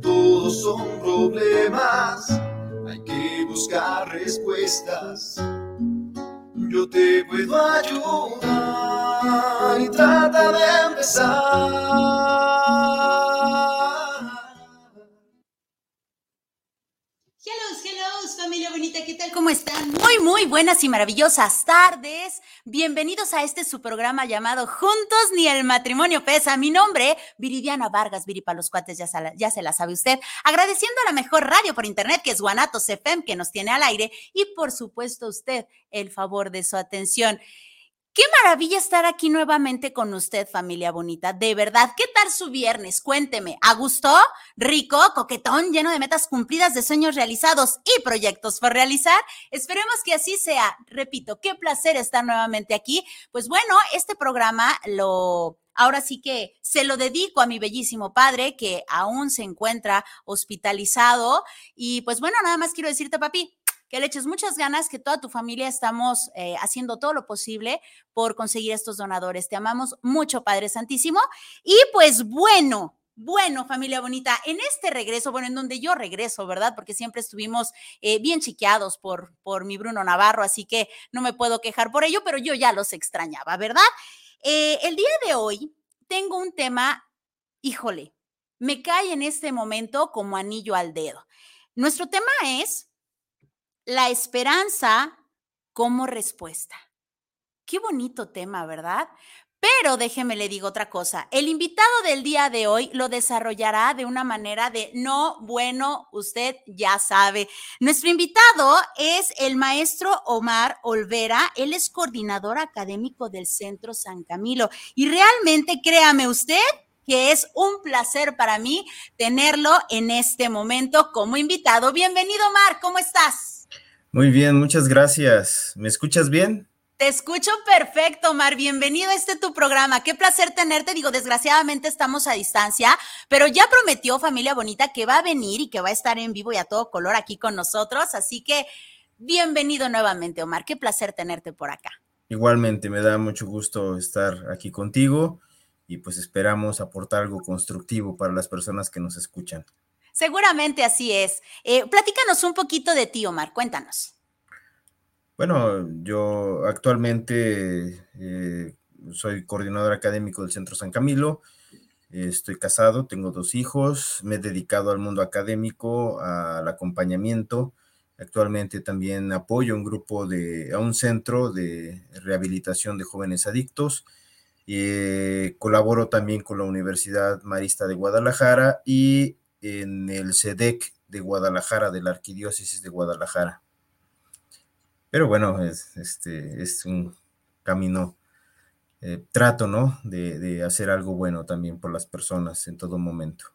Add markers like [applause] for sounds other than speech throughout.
todos son problemas, hay que buscar respuestas. Yo te puedo ayudar y trata de empezar. ¿Qué tal? ¿Cómo están? Muy, muy buenas y maravillosas tardes. Bienvenidos a este su programa llamado Juntos ni el matrimonio pesa. Mi nombre, Viridiana Vargas, Viri los cuates, ya ya se la sabe usted. Agradeciendo a la mejor radio por internet, que es Guanatos FM, que nos tiene al aire, y por supuesto usted el favor de su atención. Qué maravilla estar aquí nuevamente con usted, familia bonita. De verdad, ¿qué tal su viernes? Cuénteme. ¿A gusto? ¿Rico? ¿Coquetón? ¿Lleno de metas cumplidas, de sueños realizados y proyectos por realizar? Esperemos que así sea. Repito, qué placer estar nuevamente aquí. Pues bueno, este programa lo ahora sí que se lo dedico a mi bellísimo padre que aún se encuentra hospitalizado. Y pues bueno, nada más quiero decirte, papi, que le eches muchas ganas, que toda tu familia estamos eh, haciendo todo lo posible por conseguir estos donadores. Te amamos mucho, Padre Santísimo. Y pues bueno, bueno, familia bonita, en este regreso, bueno, en donde yo regreso, ¿verdad? Porque siempre estuvimos eh, bien chiqueados por, por mi Bruno Navarro, así que no me puedo quejar por ello, pero yo ya los extrañaba, ¿verdad? Eh, el día de hoy tengo un tema, híjole, me cae en este momento como anillo al dedo. Nuestro tema es la esperanza como respuesta. Qué bonito tema, ¿verdad? Pero déjeme le digo otra cosa. El invitado del día de hoy lo desarrollará de una manera de no, bueno, usted ya sabe. Nuestro invitado es el maestro Omar Olvera. Él es coordinador académico del Centro San Camilo. Y realmente, créame usted, que es un placer para mí tenerlo en este momento como invitado. Bienvenido, Omar, ¿cómo estás? Muy bien, muchas gracias. ¿Me escuchas bien? Te escucho perfecto, Mar. Bienvenido a este tu programa. Qué placer tenerte. Digo, desgraciadamente estamos a distancia, pero ya prometió familia bonita que va a venir y que va a estar en vivo y a todo color aquí con nosotros. Así que bienvenido nuevamente, Omar. Qué placer tenerte por acá. Igualmente, me da mucho gusto estar aquí contigo y pues esperamos aportar algo constructivo para las personas que nos escuchan. Seguramente así es. Eh, platícanos un poquito de ti, Omar, cuéntanos. Bueno, yo actualmente eh, soy coordinador académico del Centro San Camilo, estoy casado, tengo dos hijos, me he dedicado al mundo académico, al acompañamiento. Actualmente también apoyo un grupo de, a un centro de rehabilitación de jóvenes adictos. Eh, colaboro también con la Universidad Marista de Guadalajara y en el SEDEC de Guadalajara, de la Arquidiócesis de Guadalajara. Pero bueno, es, este, es un camino, eh, trato, ¿no? De, de hacer algo bueno también por las personas en todo momento.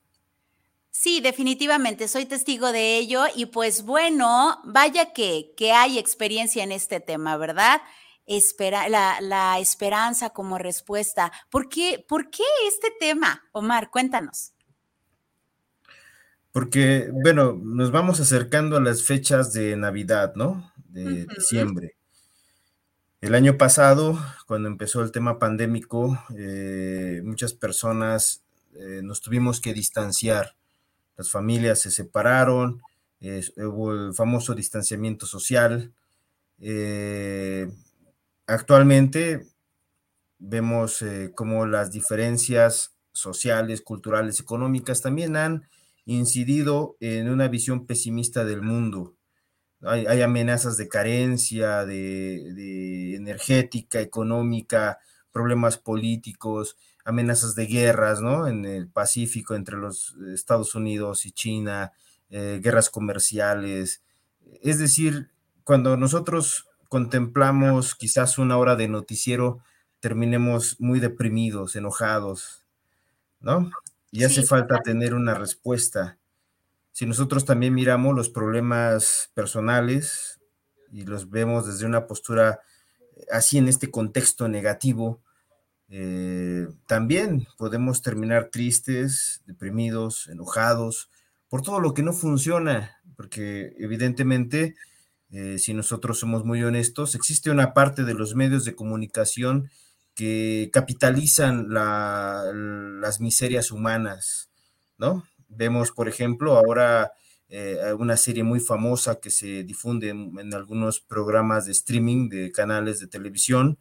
Sí, definitivamente, soy testigo de ello y pues bueno, vaya que, que hay experiencia en este tema, ¿verdad? Espera, la, la, esperanza como respuesta. ¿Por qué, ¿Por qué este tema, Omar? Cuéntanos. Porque, bueno, nos vamos acercando a las fechas de Navidad, ¿no? De uh -huh. diciembre. El año pasado, cuando empezó el tema pandémico, eh, muchas personas eh, nos tuvimos que distanciar las familias se separaron, eh, hubo el famoso distanciamiento social. Actualmente vemos cómo las diferencias sociales, culturales, económicas también han incidido en una visión pesimista del mundo. Hay, amenazas de carencia, de, de energética, económica, problemas políticos, amenazas de guerras, ¿no? En el Pacífico entre los Estados Unidos y China, eh, guerras comerciales. Es decir, cuando nosotros contemplamos quizás una hora de noticiero, terminemos muy deprimidos, enojados, ¿no? Y hace sí, falta tener una respuesta. Si nosotros también miramos los problemas personales y los vemos desde una postura así en este contexto negativo, eh, también podemos terminar tristes, deprimidos, enojados por todo lo que no funciona, porque evidentemente, eh, si nosotros somos muy honestos, existe una parte de los medios de comunicación que capitalizan la, las miserias humanas, ¿no? Vemos, por ejemplo, ahora eh, una serie muy famosa que se difunde en, algunos programas de streaming de canales de televisión,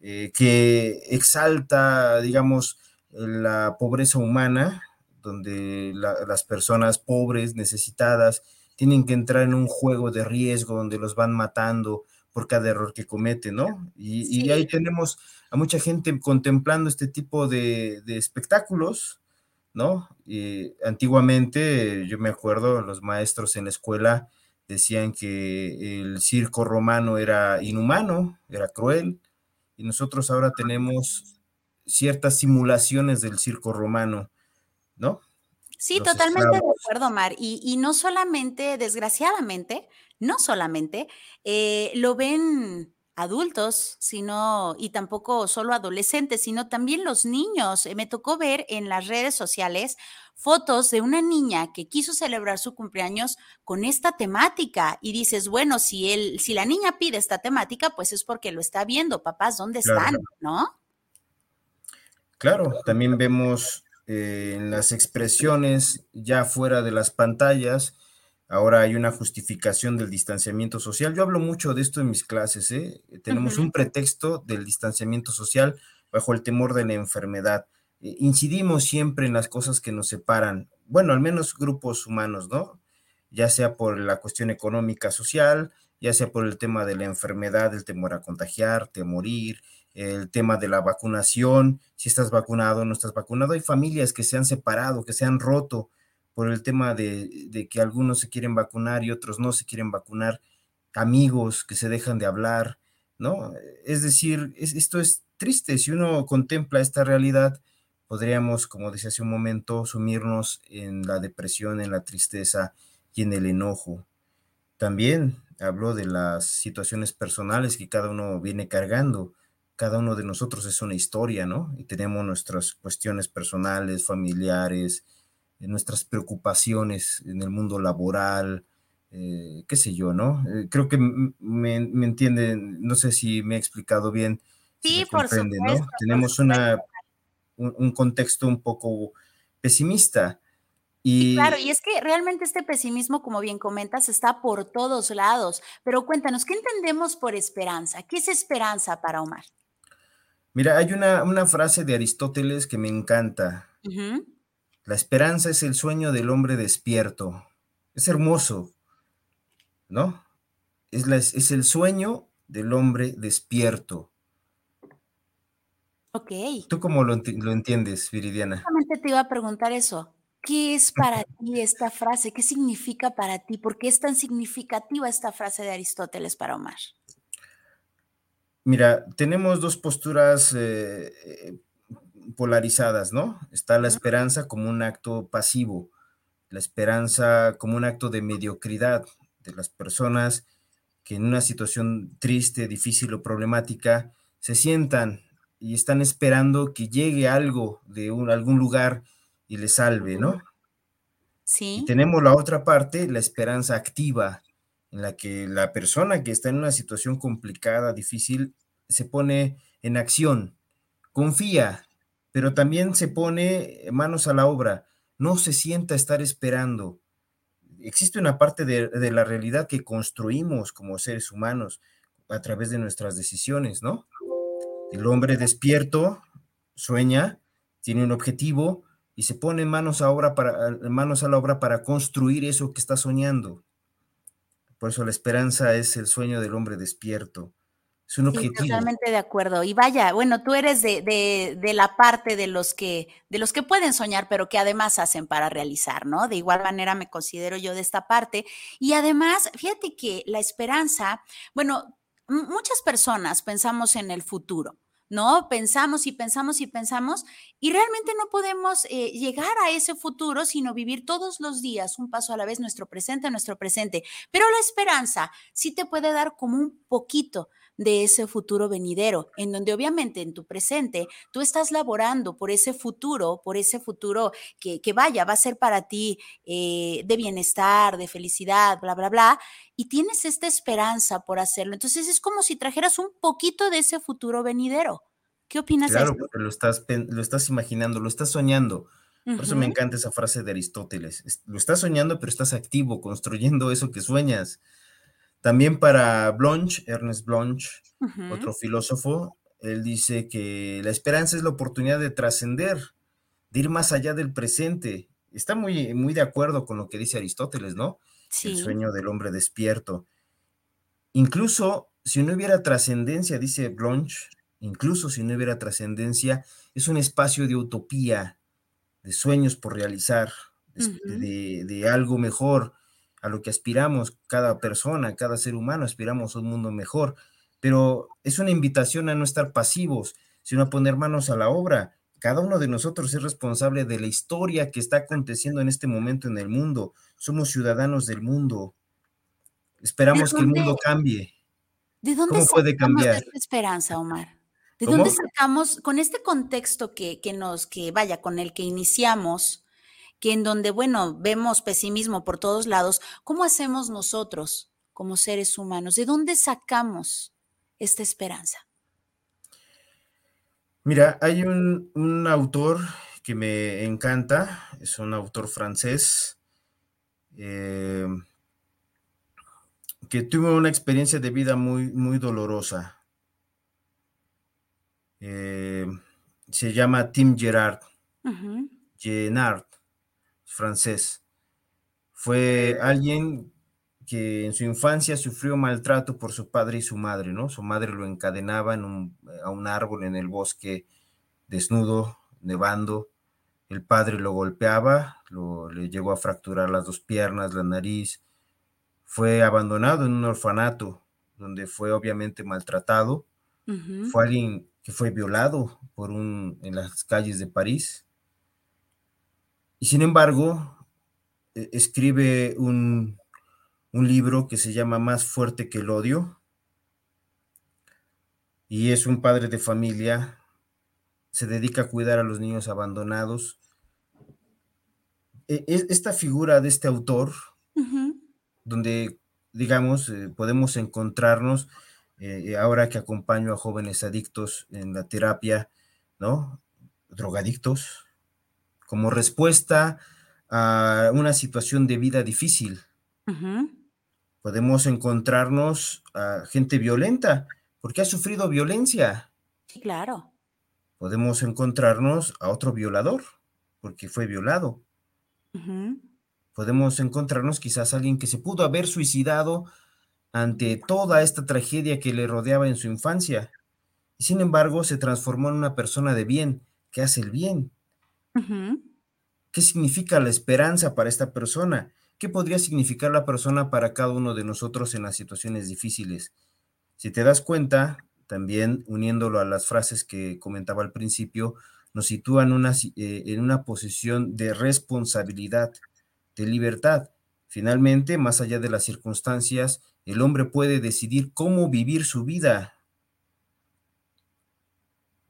eh, que exalta, digamos, la pobreza humana, donde la, las personas pobres, necesitadas, tienen que entrar en un juego de riesgo donde los van matando por cada error que cometen, ¿no? Y, sí. y ahí tenemos a mucha gente contemplando este tipo de, de espectáculos, ¿no? Y antiguamente, yo me acuerdo, los maestros en la escuela decían que el circo romano era inhumano, era cruel, y nosotros ahora tenemos ciertas simulaciones del circo romano, ¿no? Sí, Los totalmente esclavos. de acuerdo, Mar. Y, y, no solamente, desgraciadamente, no solamente eh, lo ven adultos, sino, y tampoco solo adolescentes, sino también los niños. Me tocó ver en las redes sociales fotos de una niña que quiso celebrar su cumpleaños con esta temática y dices, bueno, si él, si la niña pide esta temática, pues es porque lo está viendo, papás, ¿dónde claro. están? ¿No? Claro, también vemos eh, en las expresiones ya fuera de las pantallas, ahora hay una justificación del distanciamiento social. Yo hablo mucho de esto en mis clases, ¿eh? Tenemos uh -huh. un pretexto del distanciamiento social bajo el temor de la enfermedad incidimos siempre en las cosas que nos separan, bueno, al menos grupos humanos, ¿no? Ya sea por la cuestión económica, social, ya sea por el tema de la enfermedad, el temor a contagiarte, a morir, el tema de la vacunación, si estás vacunado o no estás vacunado. Hay familias que se han separado, que se han roto por el tema de, de que algunos se quieren vacunar y otros no se quieren vacunar, amigos que se dejan de hablar, ¿no? Es decir, es, esto es triste, si uno contempla esta realidad, podríamos, como decía hace un momento, sumirnos en la depresión, en la tristeza y en el enojo. También habló de las situaciones personales que cada uno viene cargando. Cada uno de nosotros es una historia, ¿no? Y tenemos nuestras cuestiones personales, familiares, nuestras preocupaciones en el mundo laboral, eh, qué sé yo, ¿no? Eh, creo que me, me, entienden, no sé si me he explicado bien. Sí, por supuesto. ¿no? Tenemos una un, un contexto un poco pesimista. Y... y... claro, y es que realmente este pesimismo, como bien comentas, está por todos lados. Pero cuéntanos, ¿qué entendemos por esperanza? ¿Qué es esperanza para Omar? Mira, hay una, una frase de Aristóteles que me encanta. Uh -huh. La esperanza es el sueño del hombre despierto. Es hermoso, ¿no? Es, la, es el sueño del hombre despierto. Ok. ¿Tú cómo lo, lo entiendes, Viridiana? Justamente te iba a preguntar eso. ¿Qué es para [laughs] ti esta frase? ¿Qué significa para ti? ¿Por qué es tan significativa esta frase de Aristóteles para Omar? Mira, tenemos dos posturas eh, eh, polarizadas, ¿no? Está la esperanza como un acto pasivo, la esperanza como un acto de mediocridad de las personas que en una situación triste, difícil o problemática se sientan y están esperando que llegue algo de algún lugar y les salve, ¿no? Sí. Y tenemos la otra parte, la esperanza activa, en la que la persona que está en una situación complicada, difícil, se pone en acción, confía, pero también se pone manos a la obra, no se sienta estar esperando. Existe una parte de, de la realidad que construimos como seres humanos a través de nuestras decisiones, ¿no? El hombre despierto sueña, tiene un objetivo y se pone manos a, obra para, manos a la obra para construir eso que está soñando. Por eso la esperanza es el sueño del hombre despierto. Es un objetivo. totalmente de acuerdo. Y vaya, bueno, tú eres de, de, de, la parte de los que, de los que pueden soñar, pero que además hacen para realizar, ¿no? De igual manera me considero yo de esta parte. Y además, fíjate que la esperanza, bueno, muchas personas pensamos en el futuro. ¿no? Pensamos y pensamos y pensamos y realmente no podemos eh, llegar a ese futuro, sino vivir todos los días un paso a la vez, nuestro presente, nuestro presente. Pero la esperanza sí te puede dar como un poquito de ese futuro venidero, en donde obviamente en tu presente tú estás laborando por ese futuro, por ese futuro que, que vaya, va a ser para ti eh, de bienestar, de felicidad, bla, bla, bla, y tienes esta esperanza por hacerlo. Entonces es como si trajeras un poquito de ese futuro venidero. ¿Qué opinas claro, de eso? porque lo estás, lo estás imaginando, lo estás soñando. Por uh -huh. eso me encanta esa frase de Aristóteles. Lo estás soñando, pero estás activo, construyendo eso que sueñas. También para Blanche, Ernest Blanche, uh -huh. otro filósofo, él dice que la esperanza es la oportunidad de trascender, de ir más allá del presente. Está muy, muy de acuerdo con lo que dice Aristóteles, ¿no? Sí. El sueño del hombre despierto. Incluso si no hubiera trascendencia, dice Blanche, incluso si no hubiera trascendencia, es un espacio de utopía, de sueños por realizar, uh -huh. de, de algo mejor, a lo que aspiramos cada persona, cada ser humano, aspiramos a un mundo mejor, pero es una invitación a no estar pasivos, sino a poner manos a la obra. Cada uno de nosotros es responsable de la historia que está aconteciendo en este momento en el mundo. Somos ciudadanos del mundo. Esperamos que el mundo cambie. ¿De dónde ¿Cómo puede cambiar? esta esperanza, Omar? ¿De ¿Cómo? dónde sacamos, con este contexto que, que nos, que vaya, con el que iniciamos, que en donde, bueno, vemos pesimismo por todos lados, ¿cómo hacemos nosotros como seres humanos? ¿De dónde sacamos esta esperanza? Mira, hay un, un autor que me encanta, es un autor francés, eh, que tuvo una experiencia de vida muy, muy dolorosa. Eh, se llama Tim Gerard. Uh -huh. Francés. Fue alguien que en su infancia sufrió maltrato por su padre y su madre, ¿no? Su madre lo encadenaba en un, a un árbol en el bosque desnudo, nevando. El padre lo golpeaba, lo, le llegó a fracturar las dos piernas, la nariz. Fue abandonado en un orfanato donde fue obviamente maltratado. Uh -huh. Fue alguien que fue violado por un, en las calles de París y sin embargo, e, escribe un, un, libro que se llama Más fuerte que el odio. Y es un padre de familia, se dedica a cuidar a los niños abandonados. E, esta figura de este autor, uh -huh. donde, digamos, eh, podemos encontrarnos, eh, ahora que acompaño a jóvenes adictos en la terapia, ¿no? Drogadictos, como respuesta a una situación de vida difícil. Uh -huh. Podemos encontrarnos a gente violenta porque ha sufrido violencia. Sí, claro. Podemos encontrarnos a otro violador porque fue violado. Uh -huh. Podemos encontrarnos quizás a alguien que se pudo haber suicidado ante toda esta tragedia que le rodeaba en su infancia. Y sin embargo, se transformó en una persona de bien, que hace el bien. Uh -huh. ¿Qué significa la esperanza para esta persona? ¿Qué podría significar la persona para cada uno de nosotros en las situaciones difíciles? Si te das cuenta, también uniéndolo a las frases que comentaba al principio, nos sitúa en una, eh, en una posición de responsabilidad, de libertad. Finalmente, más allá de las circunstancias, el hombre puede decidir cómo vivir su vida.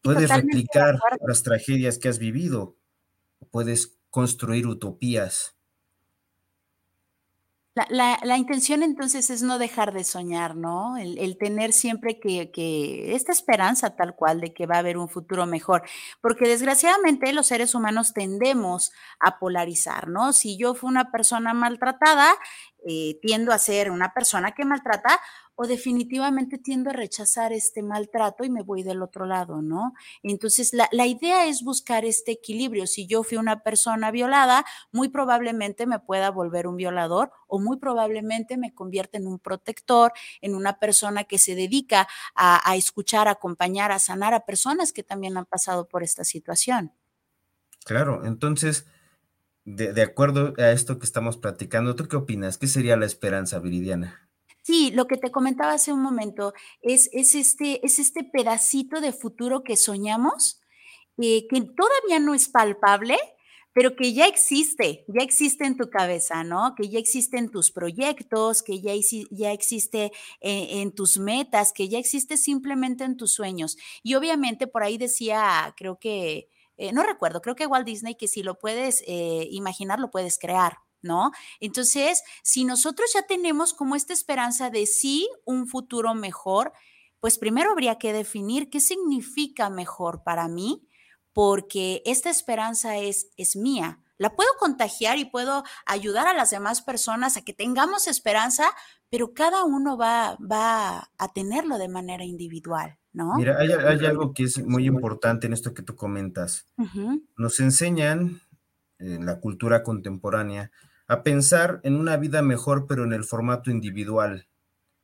Puedes replicar las tragedias que has vivido, puedes construir utopías. La, la, intención entonces es no dejar de soñar, ¿no? El, tener siempre que, que, esta esperanza tal cual de que va a haber un futuro mejor, porque desgraciadamente los seres humanos tendemos a polarizar, ¿no? Si yo fui una persona maltratada, eh, tiendo a ser una persona que maltrata o definitivamente tiendo a rechazar este maltrato y me voy del otro lado, ¿no? Entonces, la, la, idea es buscar este equilibrio. Si yo fui una persona violada, muy probablemente me pueda volver un violador o muy probablemente me convierta en un protector, en una persona que se dedica a, a escuchar, a acompañar, a sanar a personas que también han pasado por esta situación. Claro, entonces, de, de acuerdo a esto que estamos platicando, ¿tú qué opinas? ¿Qué sería la esperanza, Viridiana? Sí, lo que te comentaba hace un momento es, es, este, es este pedacito de futuro que soñamos, eh, que todavía no es palpable, pero que ya existe, ya existe en tu cabeza, ¿no? Que ya existe en tus proyectos, que ya, ya existe en, en, tus metas, que ya existe simplemente en tus sueños. Y obviamente por ahí decía, creo que, eh, no recuerdo, creo que Walt Disney, que si lo puedes eh, imaginar, lo puedes crear. ¿No? Entonces, si nosotros ya tenemos como esta esperanza de sí, un futuro mejor, pues primero habría que definir qué significa mejor para mí, porque esta esperanza es, es mía. La puedo contagiar y puedo ayudar a las demás personas a que tengamos esperanza, pero cada uno va, va a tenerlo de manera individual, ¿no? Mira, hay, hay algo que es muy importante en esto que tú comentas. Uh -huh. Nos enseñan en la cultura contemporánea a pensar en una vida mejor, pero en el formato individual.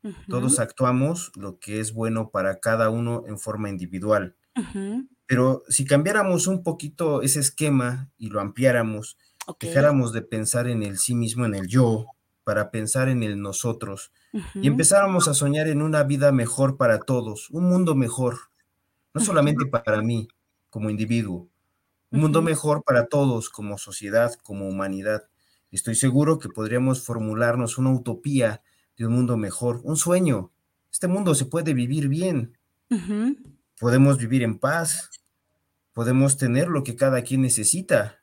Uh -huh. Todos actuamos lo que es bueno para cada uno en forma individual. Uh -huh. Pero si cambiáramos un poquito ese esquema y lo ampliáramos, okay. dejáramos de pensar en el sí mismo, en el yo, para pensar en el nosotros, uh -huh. y empezáramos a soñar en una vida mejor para todos, un mundo mejor, no solamente para mí como individuo, un mundo mejor para todos como sociedad, como humanidad. Estoy seguro que podríamos formularnos una utopía de un mundo mejor, un sueño. Este mundo se puede vivir bien. Uh -huh. Podemos vivir en paz. Podemos tener lo que cada quien necesita.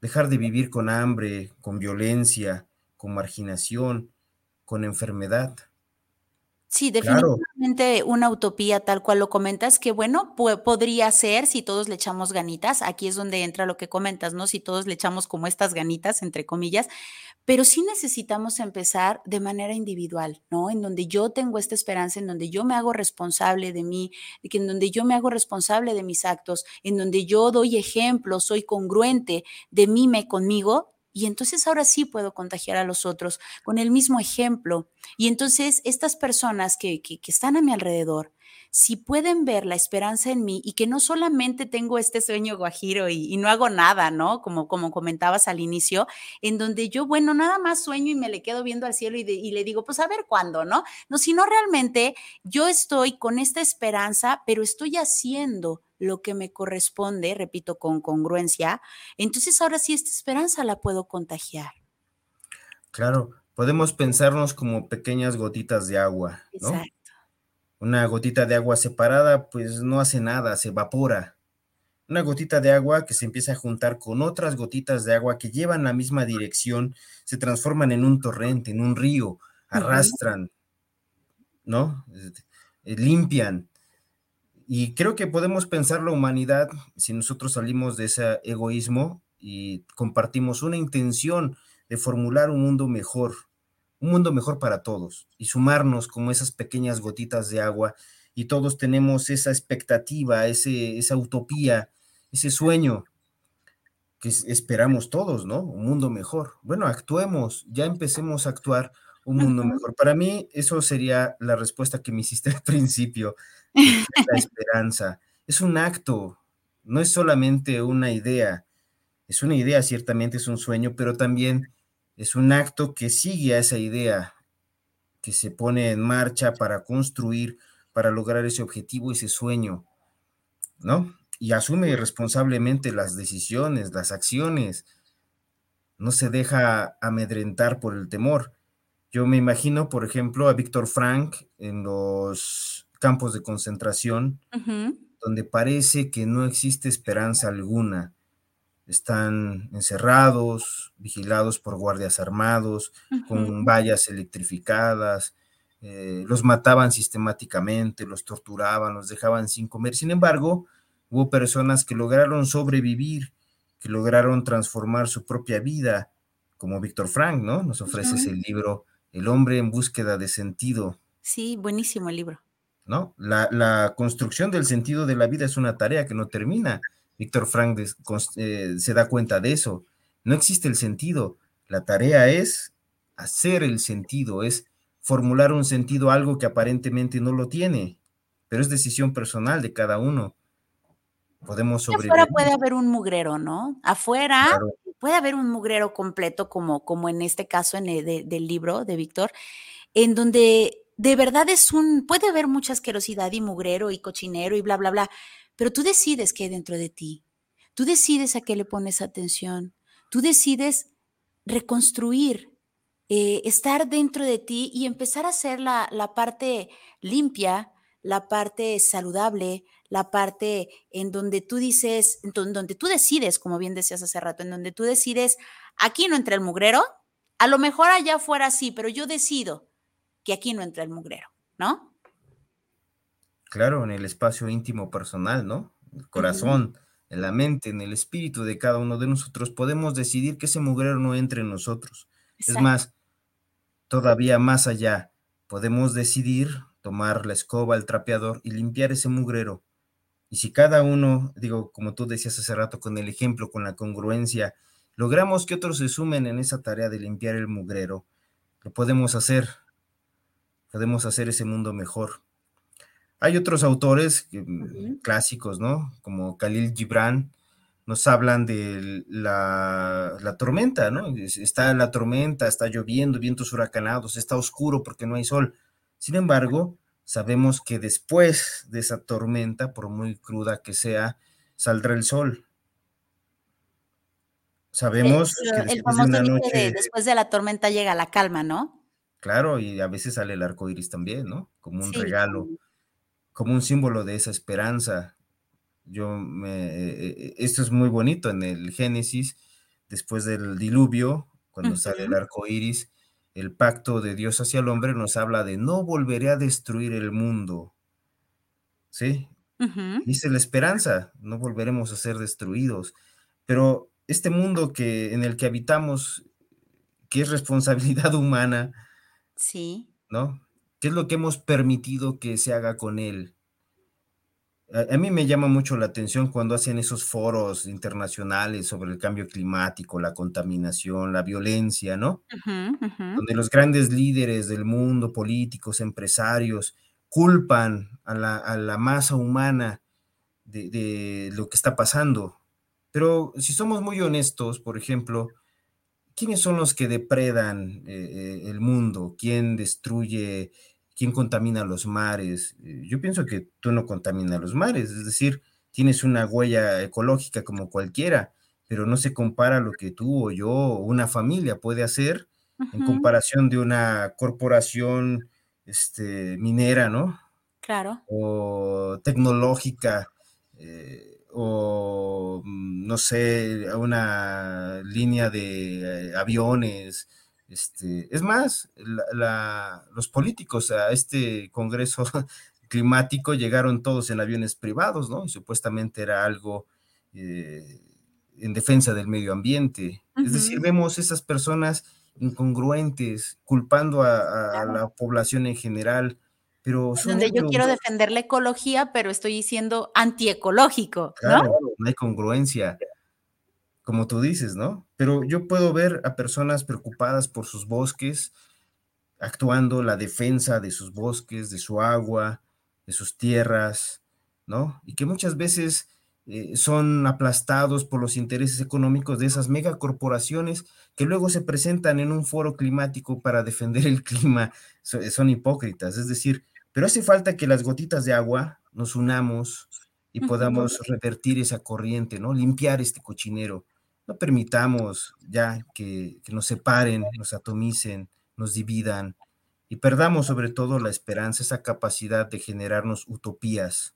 Dejar de vivir con hambre, con violencia, con marginación, con enfermedad. Sí, definitivamente claro. una utopía tal cual lo comentas, que bueno, podría ser si todos le echamos ganitas, aquí es donde entra lo que comentas, ¿no? Si todos le echamos como estas ganitas, entre comillas, pero sí necesitamos empezar de manera individual, ¿no? En donde yo tengo esta esperanza, en donde yo me hago responsable de mí, en donde yo me hago responsable de mis actos, en donde yo doy ejemplo, soy congruente de mí me conmigo, y entonces ahora sí puedo contagiar a los otros con el mismo ejemplo. Y entonces estas personas que, que, están a mi alrededor, si pueden ver la esperanza en mí y que no solamente tengo este sueño guajiro y, y no hago nada, ¿no? Como, como comentabas al inicio, en donde yo, bueno, nada más sueño y me le quedo viendo al cielo y, de, y le digo, pues a ver cuándo, ¿no? No, sino realmente yo estoy con esta esperanza, pero estoy haciendo lo que me corresponde, repito, con congruencia, entonces ahora sí esta esperanza la puedo contagiar. Claro, podemos pensarnos como pequeñas gotitas de agua, ¿no? Exacto. Una gotita de agua separada, pues no hace nada, se evapora. Una gotita de agua que se empieza a juntar con otras gotitas de agua que llevan la misma dirección, se transforman en un torrente, en un río, arrastran. ¿no? Eh, limpian, y creo que podemos pensar la humanidad si nosotros salimos de ese egoísmo y compartimos una intención de formular un mundo mejor, un mundo mejor para todos y sumarnos como esas pequeñas gotitas de agua y todos tenemos esa expectativa, ese, esa utopía, ese sueño que esperamos todos, ¿no? Un mundo mejor. Bueno, actuemos, ya empecemos a actuar un mundo mejor. Para mí, eso sería la respuesta que me hiciste al principio [laughs] la esperanza. Es un acto, no es solamente una idea. Es una idea, ciertamente es un sueño, pero también es un acto que sigue a esa idea, que se pone en marcha para construir para lograr ese objetivo, ese sueño, ¿no? Y asume responsablemente las decisiones, las acciones, no se deja amedrentar por el temor. Yo me imagino, por ejemplo, a Víctor Frank en los campos de concentración, donde parece que no existe esperanza alguna. Están encerrados, vigilados por guardias armados, con vallas electrificadas, eh, los mataban sistemáticamente, los torturaban, los dejaban sin comer. Sin embargo, hubo personas que lograron sobrevivir, que lograron transformar su propia vida, como Víctor Frank, ¿no? Nos ofrece ese libro, El hombre en búsqueda de sentido. Sí, buenísimo el libro. ¿No? La, construcción del sentido de la vida es una tarea que no termina. Víctor Frank eh, se da cuenta de eso. No existe el sentido. La tarea es hacer el sentido, es formular un sentido a algo que aparentemente no lo tiene, pero es decisión personal de cada uno. Podemos sobrevivir. Afuera puede haber un mugrero, ¿no? Afuera puede haber un mugrero completo, como, como en este caso en del libro de Víctor, en donde de verdad es un, puede haber mucha asquerosidad y mugrero y cochinero y bla, bla, bla, pero tú decides qué hay dentro de ti. Tú decides a qué le pones atención. Tú decides reconstruir, eh, estar dentro de ti y empezar a hacer la, la parte limpia, la parte saludable, la parte en donde tú dices, en donde tú decides, como bien decías hace rato, en donde tú decides, aquí no entra el mugrero, a lo mejor allá fuera sí, pero yo decido que aquí no entra el mugrero, ¿no? Claro, en el espacio íntimo personal, ¿no? El corazón, en la mente, en el espíritu de cada uno de nosotros, podemos decidir que ese mugrero no entre en nosotros. Es más, todavía más allá, podemos decidir tomar la escoba, el trapeador y limpiar ese mugrero. Y si cada uno, digo, como tú decías hace rato, con el ejemplo, con la congruencia, logramos que otros se sumen en esa tarea de limpiar el mugrero, lo podemos hacer. Podemos hacer ese mundo mejor. Hay otros autores clásicos, ¿no? Como Khalil Gibran, nos hablan de la, la, tormenta, ¿no? Está la tormenta, está lloviendo, vientos huracanados, está oscuro porque no hay sol. Sin embargo, sabemos que después de esa tormenta, por muy cruda que sea, saldrá el sol. Sabemos que después de una noche... después de la tormenta llega la calma, ¿no? Claro, y a veces sale el arco iris también, ¿no? Como un regalo, como un símbolo de esa esperanza. Yo me, eh, eh, esto es muy bonito en el Génesis, después del diluvio, cuando sale el arco iris, el pacto de Dios hacia el hombre nos habla de no volveré a destruir el mundo. ¿Sí? Dice la esperanza, no volveremos a ser destruidos. Pero este mundo que, en el que habitamos, que es responsabilidad [laughs] humana, sí. ¿no? ¿Qué es lo que hemos permitido que se haga con él? A, mí me llama mucho la atención cuando hacen esos foros internacionales sobre el cambio climático, la contaminación, la violencia, ¿no? Donde los grandes líderes del mundo, políticos, empresarios, culpan a la, masa humana de, lo que está pasando. Pero si somos muy honestos, por ejemplo, ¿quiénes son los que depredan eh, eh, el mundo? ¿Quién destruye quién contamina los mares. Eh, yo pienso que tú no contaminas los mares, es decir, tienes una huella ecológica como cualquiera, pero no se compara lo que tú o yo o una familia puede hacer en comparación de una corporación este, minera, ¿no? Claro. O tecnológica, eh, o mm, no sé, una línea de eh, aviones, este, es más, los políticos a este Congreso [laughs] climático llegaron todos en aviones privados, ¿no? Y supuestamente era algo eh, en defensa del medio ambiente. Es decir, vemos esas personas incongruentes, culpando a, la población en general, pero... Donde yo quiero defender la ecología, pero estoy siendo antiecológico, ¿no? no hay congruencia como tú dices, ¿no? Pero yo puedo ver a personas preocupadas por sus bosques, actuando la defensa de sus bosques, de su agua, de sus tierras, ¿no? Y que muchas veces eh, son aplastados por los intereses económicos de esas megacorporaciones que luego se presentan en un foro climático para defender el clima. son hipócritas, es decir, pero hace falta que las gotitas de agua nos unamos y podamos revertir esa corriente, ¿no? Limpiar este cochinero. No permitamos ya que, que nos separen, nos atomicen, nos dividan y perdamos sobre todo la esperanza, esa capacidad de generarnos utopías.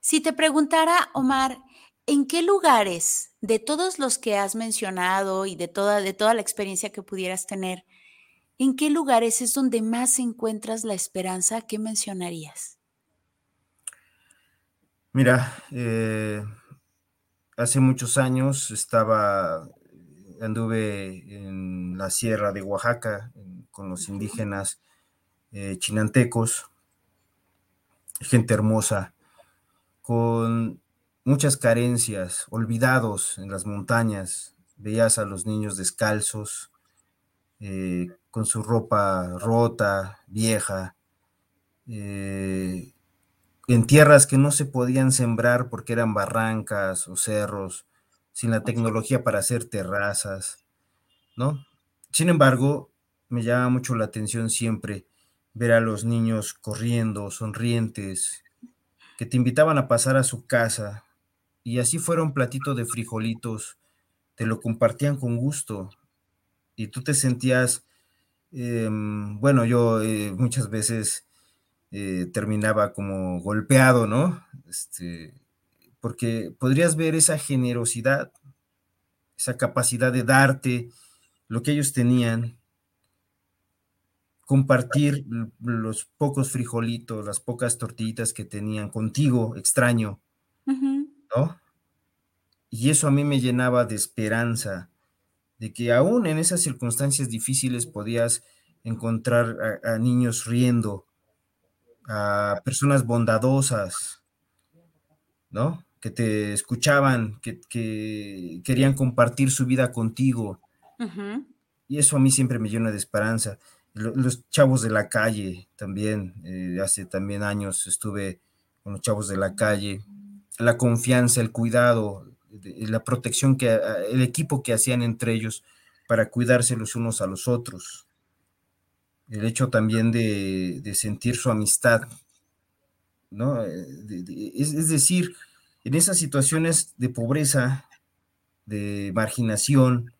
Si te preguntara, Omar, ¿en qué lugares de todos los que has mencionado y de toda, de toda la experiencia que pudieras tener, en qué lugares es donde más encuentras la esperanza? ¿Qué mencionarías? Mira, eh, hace muchos años estaba, anduve en la sierra de Oaxaca con los indígenas eh, chinantecos, gente hermosa, con muchas carencias, olvidados en las montañas. Veías a los niños descalzos, eh, con su ropa rota, vieja, eh, en tierras que no se podían sembrar porque eran barrancas o cerros, sin la tecnología para hacer terrazas, ¿no? Sin embargo, me llama mucho la atención siempre ver a los niños corriendo, sonrientes, que te invitaban a pasar a su casa, y así fuera un platito de frijolitos, te lo compartían con gusto, y tú te sentías, em, bueno, yo eh, muchas veces eh, terminaba como golpeado, ¿no? Este, porque podrías ver esa generosidad, esa capacidad de darte lo que ellos tenían, compartir los pocos frijolitos, las pocas tortillitas que tenían contigo, extraño, ¿no? Y eso a mí me llenaba de esperanza, de que aún en esas circunstancias difíciles podías encontrar a niños riendo, a personas bondadosas, ¿no? Que te escuchaban, que, querían compartir su vida contigo. Y eso a mí siempre me llena de esperanza. Los chavos de la calle también, eh, hace también años estuve con los chavos de la calle. La confianza, el cuidado, la protección que el equipo que hacían entre ellos para cuidarse los unos a los otros el hecho también de, sentir su amistad, ¿no? Eh, es, decir, en esas situaciones de pobreza, de marginación,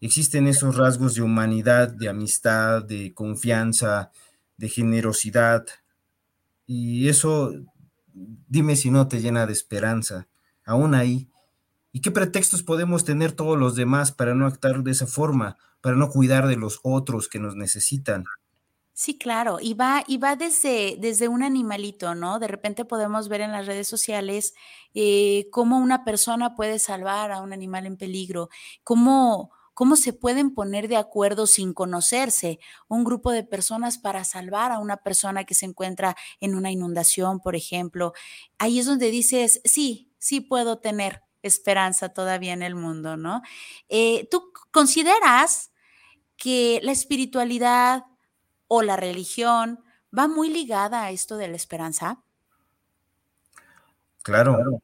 existen esos rasgos de humanidad, de amistad, de confianza, de generosidad, y eso, dime si no te llena de esperanza, aún ahí. ¿Y qué pretextos podemos tener todos los demás para no actuar de esa forma? Para no cuidar de los otros que nos necesitan. Sí, claro, y va, y va desde, desde un animalito, ¿no? De repente podemos ver en las redes sociales eh, cómo una persona puede salvar a un animal en peligro, cómo, cómo se pueden poner de acuerdo sin conocerse un grupo de personas para salvar a una persona que se encuentra en una inundación, por ejemplo. Ahí es donde dices, sí, sí puedo tener esperanza todavía en el mundo, ¿no? Eh, ¿Tú consideras que la espiritualidad o la religión va muy ligada a esto de la esperanza? Claro,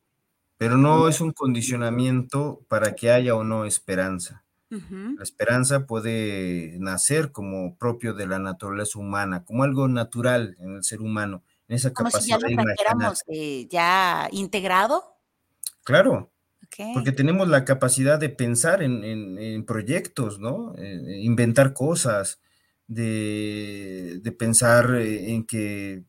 pero no es un condicionamiento para que haya o no esperanza. La esperanza puede nacer como propio de la naturaleza humana, como algo natural en el ser humano, en esa como si ya lo trajéramos ya integrado. Claro, porque tenemos la capacidad de pensar en, proyectos, ¿no? Eh, inventar cosas, de, pensar en que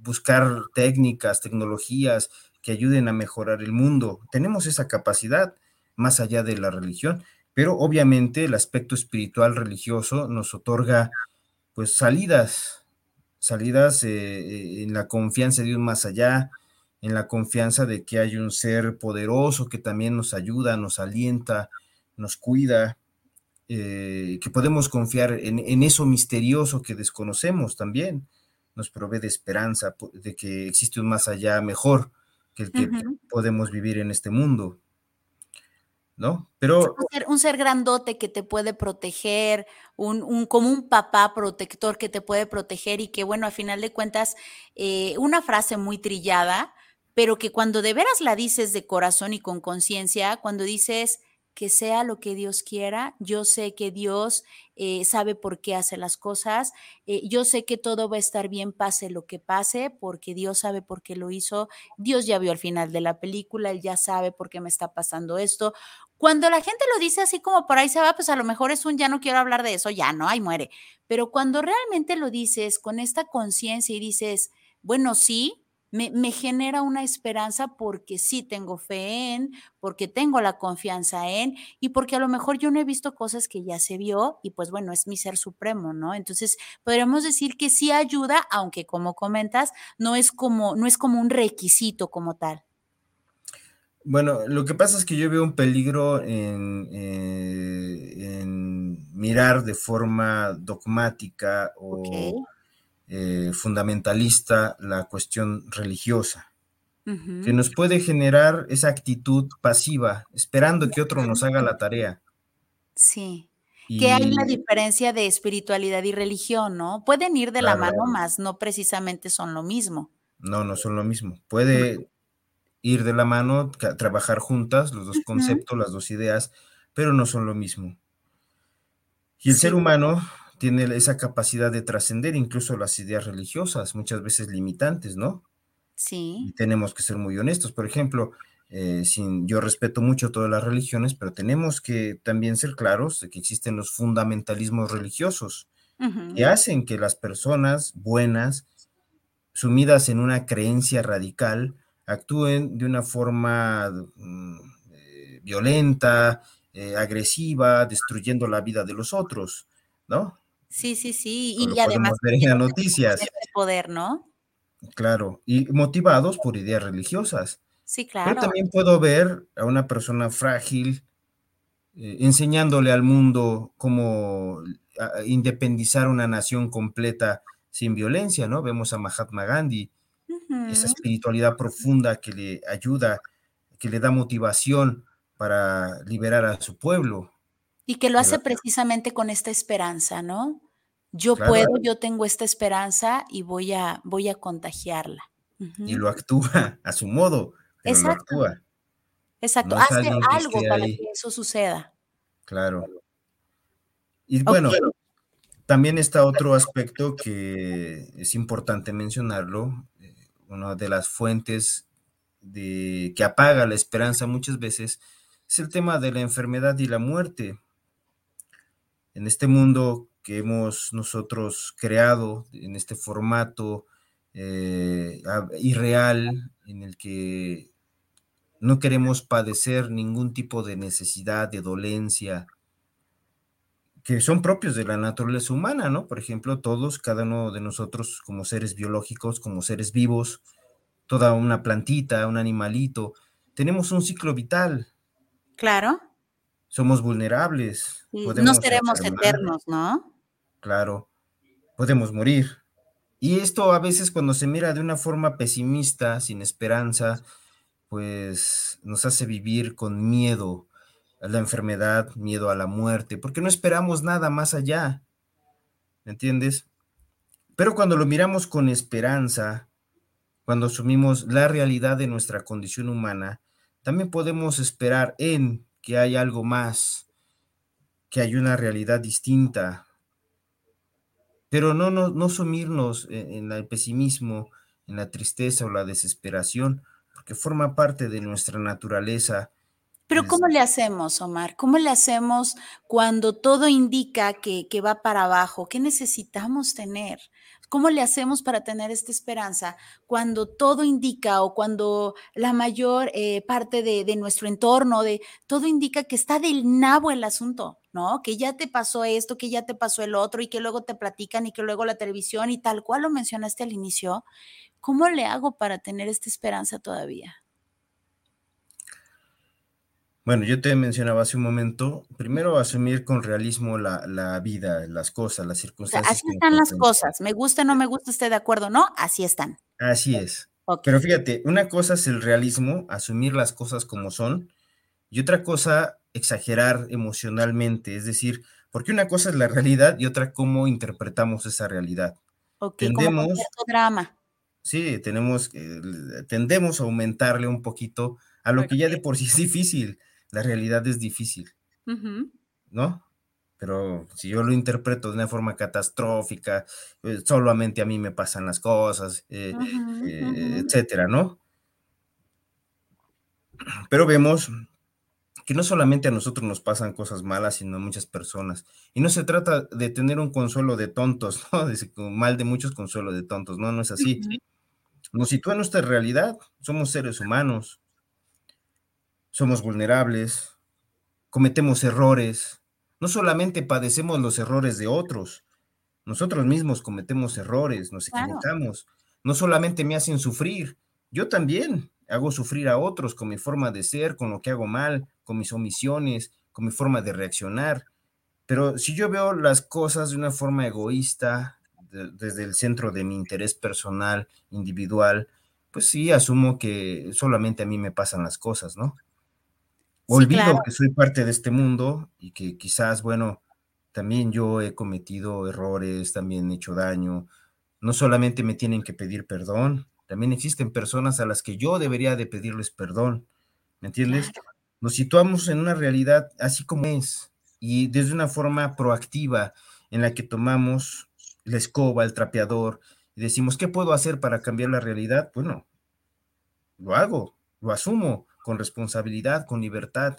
buscar técnicas, tecnologías que ayuden a mejorar el mundo. Tenemos esa capacidad más allá de la religión, pero obviamente el aspecto espiritual religioso nos otorga pues salidas, salidas eh, eh, en la confianza de un más allá, en la confianza de que hay un ser poderoso que también nos ayuda, nos alienta, nos cuida, eh, que podemos confiar en, eso misterioso que desconocemos también, nos provee de esperanza de que existe un más allá mejor que el que podemos vivir en este mundo. ¿No? Pero. Un ser, un ser, grandote que te puede proteger, un, un, como un papá protector que te puede proteger y que, bueno, a final de cuentas, eh, una frase muy trillada, pero que cuando de veras la dices de corazón y con conciencia, cuando dices, que sea lo que Dios quiera. Yo sé que Dios eh, sabe por qué hace las cosas. Eh, yo sé que todo va a estar bien, pase lo que pase, porque Dios sabe por qué lo hizo. Dios ya vio al final de la película, Él ya sabe por qué me está pasando esto. Cuando la gente lo dice así como por ahí se va, pues a lo mejor es un ya no quiero hablar de eso, ya no, ahí muere. Pero cuando realmente lo dices con esta conciencia y dices, bueno, sí, me, me, genera una esperanza porque sí tengo fe en, porque tengo la confianza en y porque a lo mejor yo no he visto cosas que ya se vio y pues bueno, es mi ser supremo, ¿no? Entonces, podríamos decir que sí ayuda, aunque como comentas, no es como, no es como un requisito como tal. Bueno, lo que pasa es que yo veo un peligro en, eh, en mirar de forma dogmática o okay. Eh, fundamentalista la cuestión religiosa, uh -huh. que nos puede generar esa actitud pasiva, esperando que otro nos haga la tarea. Sí. Y... Que hay la diferencia de espiritualidad y religión, ¿no? Pueden ir de claro. la mano, más no precisamente son lo mismo. No, no son lo mismo. Puede... Uh -huh ir de la mano, trabajar juntas, los dos conceptos, uh -huh. las dos ideas, pero no son lo mismo. Y el sí. ser humano tiene esa capacidad de trascender incluso las ideas religiosas, muchas veces limitantes, ¿no? Sí. Y tenemos que ser muy honestos. Por ejemplo, eh, sin, yo respeto mucho todas las religiones, pero tenemos que también ser claros de que existen los fundamentalismos religiosos uh -huh. que hacen que las personas buenas, sumidas en una creencia radical, actúen de una forma eh, violenta, eh, agresiva, destruyendo la vida de los otros, ¿no? Sí, sí, sí, y, y además en noticias. poder, ¿no? Claro, y motivados por ideas religiosas. Sí, claro. Pero también puedo ver a una persona frágil eh, enseñándole al mundo cómo a, independizar una nación completa sin violencia, ¿no? Vemos a Mahatma Gandhi, esa espiritualidad profunda que le ayuda, que le da motivación para liberar a su pueblo. Y que lo hace precisamente con esta esperanza, ¿no? Yo claro. puedo, yo tengo esta esperanza y voy a, voy a contagiarla. Uh -huh. Y lo actúa a su modo. Exacto. Lo actúa. Exacto. No Hace algo para ahí. que eso suceda. Claro. Y bueno, okay. también está otro aspecto que es importante mencionarlo, una de las fuentes de, que apaga la esperanza muchas veces es el tema de la enfermedad y la muerte. En este mundo que hemos nosotros creado, en este formato eh, irreal, en el que no queremos padecer ningún tipo de necesidad, de dolencia, que son propios de la naturaleza humana, ¿no? Por ejemplo, todos, cada uno de nosotros como seres biológicos, como seres vivos, toda una plantita, un animalito, tenemos un ciclo vital. Claro. Somos vulnerables. Sí, no seremos enfermar. eternos, ¿no? Claro. Podemos morir. Y esto a veces cuando se mira de una forma pesimista, sin esperanza, pues nos hace vivir con miedo, a la enfermedad, miedo a la muerte, porque no esperamos nada más allá, ¿me entiendes? Pero cuando lo miramos con esperanza, cuando asumimos la realidad de nuestra condición humana, también podemos esperar en que hay algo más, que hay una realidad distinta, pero no, no, no sumirnos en, en el pesimismo, en la tristeza o la desesperación, porque forma parte de nuestra naturaleza pero ¿cómo le hacemos, Omar? ¿Cómo le hacemos cuando todo indica que, que, va para abajo? ¿Qué necesitamos tener? ¿Cómo le hacemos para tener esta esperanza cuando todo indica o cuando la mayor eh, parte de, de, nuestro entorno, de todo indica que está del nabo el asunto, ¿no? Que ya te pasó esto, que ya te pasó el otro y que luego te platican y que luego la televisión y tal cual lo mencionaste al inicio. ¿Cómo le hago para tener esta esperanza todavía? Bueno, yo te mencionaba hace un momento, primero asumir con realismo la, la vida, las cosas, las circunstancias. O sea, así están las cosas, me gusta, no me gusta, esté de acuerdo, ¿no? Así están. Así es. Okay. Pero fíjate, una cosa es el realismo, asumir las cosas como son, y otra cosa, exagerar emocionalmente, es decir, porque una cosa es la realidad y otra cómo interpretamos esa realidad. Ok, tendemos, como drama. Sí, tenemos, eh, tendemos a aumentarle un poquito a lo okay. que ya de por sí es difícil la realidad es difícil, ¿no? Pero si yo lo interpreto de una forma catastrófica, eh, solamente a mí me pasan las cosas, eh, eh, etcétera, ¿no? Pero vemos que no solamente a nosotros nos pasan cosas malas, sino a muchas personas. Y no se trata de tener un consuelo de tontos, [laughs] ¿no? De, mal de muchos consuelo de tontos, no, no es así. Nos sitúa en nuestra realidad, somos seres humanos, somos vulnerables, cometemos errores, no solamente padecemos los errores de otros, nosotros mismos cometemos errores, nos equivocamos, no solamente me hacen sufrir, yo también hago sufrir a otros con mi forma de ser, con lo que hago mal, con mis omisiones, con mi forma de reaccionar. Pero si yo veo las cosas de una forma egoísta, desde el centro de mi interés personal, individual, pues sí, asumo que solamente a mí me pasan las cosas, ¿no? Olvido que soy parte de este mundo y que quizás, bueno, también yo he cometido errores, también he hecho daño. No solamente me tienen que pedir perdón, también existen personas a las que yo debería de pedirles perdón. ¿Me entiendes? Nos situamos en una realidad así como es y desde una forma proactiva en la que tomamos la escoba, el trapeador y decimos, ¿qué puedo hacer para cambiar la realidad? Bueno, lo hago, lo asumo con responsabilidad, con libertad.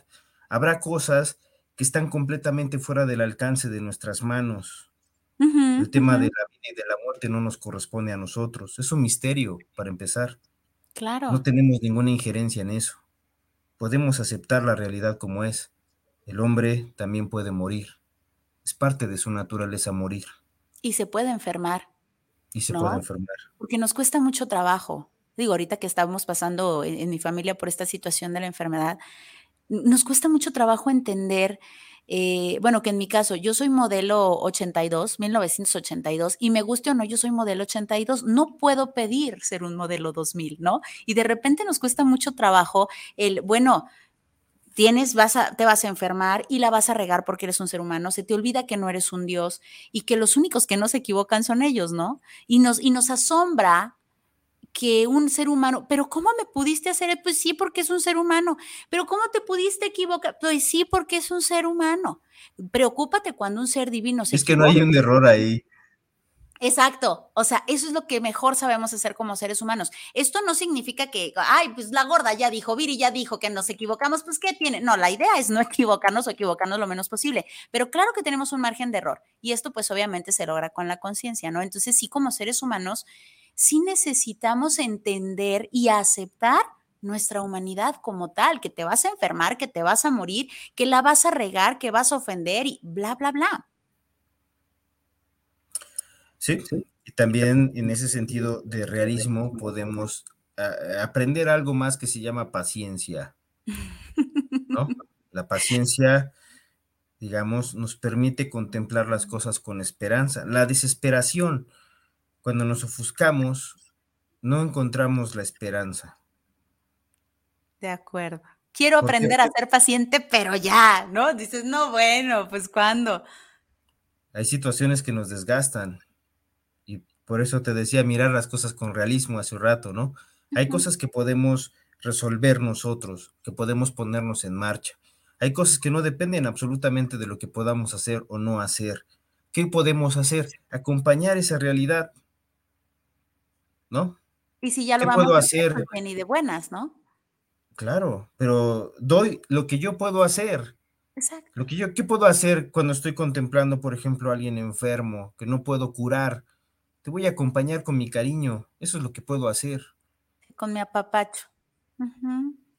Habrá cosas que están completamente fuera del alcance de nuestras manos. el tema de la vida y de la muerte no nos corresponde a nosotros. Es un misterio, para empezar. Claro. No tenemos ninguna injerencia en eso. Podemos aceptar la realidad como es. El hombre también puede morir. Es parte de su naturaleza morir. Y se puede enfermar. Y se puede enfermar. Porque nos cuesta mucho trabajo. Digo, ahorita que estamos pasando en, mi familia por esta situación de la enfermedad, nos cuesta mucho trabajo entender eh, bueno, que en mi caso, yo soy modelo 82, 1982, y me guste o no, yo soy modelo 82, no puedo pedir ser un modelo 2000, ¿no? Y de repente nos cuesta mucho trabajo el, bueno, tienes, vas te vas a enfermar y la vas a regar porque eres un ser humano, se te olvida que no eres un Dios y que los únicos que no se equivocan son ellos, ¿no? Y nos, y nos asombra que un ser humano, pero ¿cómo me pudiste hacer? Pues sí, porque es un ser humano. Pero ¿cómo te pudiste equivocar? Pues sí, porque es un ser humano. Preocúpate cuando un ser divino se Es que no hay un error ahí. Exacto, o sea, eso es lo que mejor sabemos hacer como seres humanos. Esto no significa que, ay, pues la gorda ya dijo, Viri ya dijo que nos equivocamos, pues ¿qué tiene? No, la idea es no equivocarnos o equivocarnos lo menos posible, pero claro que tenemos un margen de error y esto pues obviamente se logra con la conciencia, ¿no? Entonces sí, como seres humanos, sí necesitamos entender y aceptar nuestra humanidad como tal, que te vas a enfermar, que te vas a morir, que la vas a regar, que vas a ofender y bla, bla, bla. Sí, y también en ese sentido de realismo podemos aprender algo más que se llama paciencia, ¿no? [laughs] La paciencia, digamos, nos permite contemplar las cosas con esperanza. La desesperación, cuando nos ofuscamos, no encontramos la esperanza. De acuerdo. Quiero aprender a ser paciente, pero ya, ¿no? Dices, no, bueno, pues ¿cuándo? Hay situaciones que nos desgastan, por eso te decía mirar las cosas con realismo hace un rato, ¿no? Hay cosas que podemos resolver nosotros, que podemos ponernos en marcha. Hay cosas que no dependen absolutamente de lo que podamos hacer o no hacer. ¿Qué podemos hacer? Acompañar esa realidad, ¿no? Y si ya lo vamos a hacer, pues, ni de buenas, ¿no? Claro, pero doy lo que yo puedo hacer. Exacto. Lo que yo, ¿qué puedo hacer cuando estoy contemplando, por ejemplo, a alguien enfermo que no puedo curar? Te voy a acompañar con mi cariño. Eso es lo que puedo hacer. Con mi apapacho.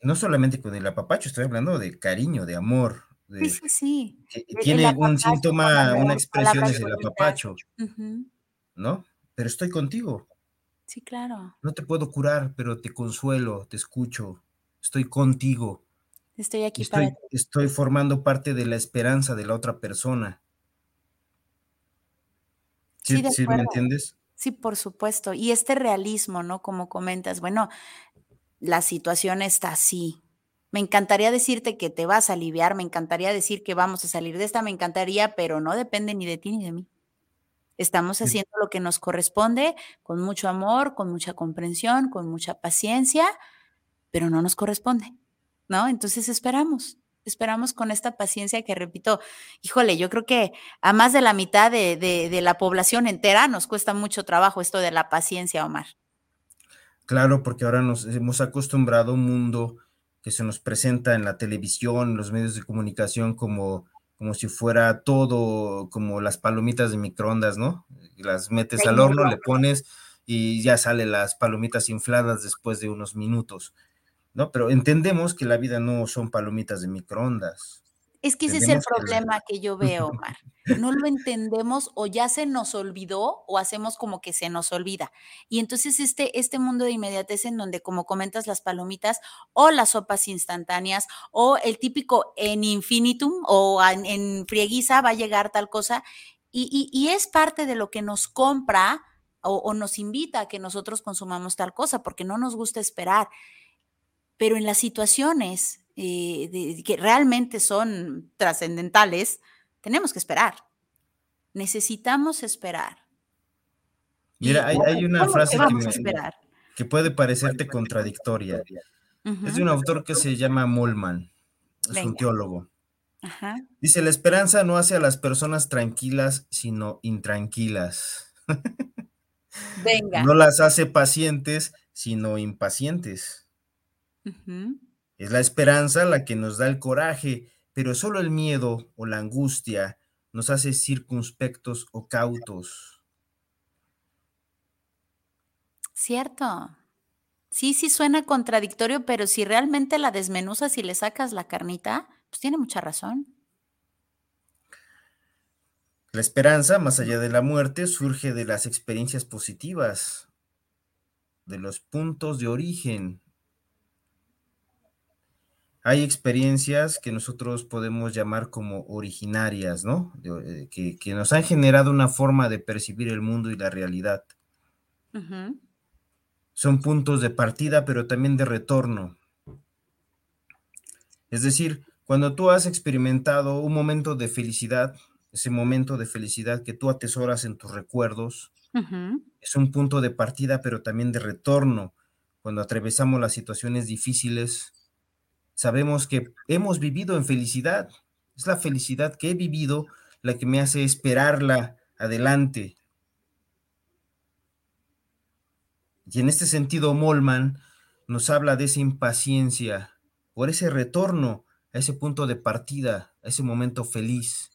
No solamente con el apapacho, estoy hablando de cariño, de amor. sí, sí, sí. tiene un síntoma, una expresión es el apapacho. ¿No? Pero estoy contigo. Sí, claro. No te puedo curar, pero te consuelo, te escucho. Estoy contigo. Estoy aquí estoy, para Estoy formando parte de la esperanza de la otra persona. ¿Sí, sí, ¿sí me entiendes? Sí, por supuesto. Y este realismo, ¿no? Como comentas, bueno, la situación está así. Me encantaría decirte que te vas a aliviar, me encantaría decir que vamos a salir de esta, me encantaría, pero no depende ni de ti ni de mí. Estamos haciendo lo que nos corresponde con mucho amor, con mucha comprensión, con mucha paciencia, pero no nos corresponde, ¿no? Entonces esperamos, esperamos con esta paciencia que repito, híjole, yo creo que a más de la mitad de, de, la población entera nos cuesta mucho trabajo esto de la paciencia, Omar. Claro, porque ahora nos hemos acostumbrado a un mundo que se nos presenta en la televisión, los medios de comunicación como, como si fuera todo como las palomitas de microondas, ¿no? Las metes al horno, le pones y ya salen las palomitas infladas después de unos minutos. ¿no? Pero entendemos que la vida no son palomitas de microondas. Es que ese es el problema que... yo [laughs] veo, Omar. No lo entendemos o ya se nos olvidó o hacemos como que se nos olvida. Y entonces este, este mundo de inmediatez en donde, como comentas, las palomitas o las sopas instantáneas o el típico en infinitum o en, frieguiza va a llegar tal cosa y, y, es parte de lo que nos compra o, o nos invita a que nosotros consumamos tal cosa porque no nos gusta esperar pero en las situaciones eh, que realmente son trascendentales, tenemos que esperar. Necesitamos esperar. Mira, hay, una frase que, puede parecerte contradictoria. Es de un autor que se llama Molman, es un teólogo. Dice, la esperanza no hace a las personas tranquilas, sino intranquilas. [laughs] Venga. no las hace pacientes, sino impacientes. Es la esperanza la que nos da el coraje, pero solo el miedo o la angustia nos hace circunspectos o cautos. Cierto. Sí, sí suena contradictorio, pero si realmente la desmenuzas y le sacas la carnita, pues tiene mucha razón. La esperanza, más allá de la muerte, surge de las experiencias positivas, de los puntos de origen, hay experiencias que nosotros podemos llamar como originarias, ¿no? Eh, que, nos han generado una forma de percibir el mundo y la realidad. Son puntos de partida, pero también de retorno. Es decir, cuando tú has experimentado un momento de felicidad, ese momento de felicidad que tú atesoras en tus recuerdos, es un punto de partida, pero también de retorno. Cuando atravesamos las situaciones difíciles, sabemos que hemos vivido en felicidad. Es la felicidad que he vivido la que me hace esperarla adelante. Y en este sentido, Molman nos habla de esa impaciencia por ese retorno a ese punto de partida, a ese momento feliz.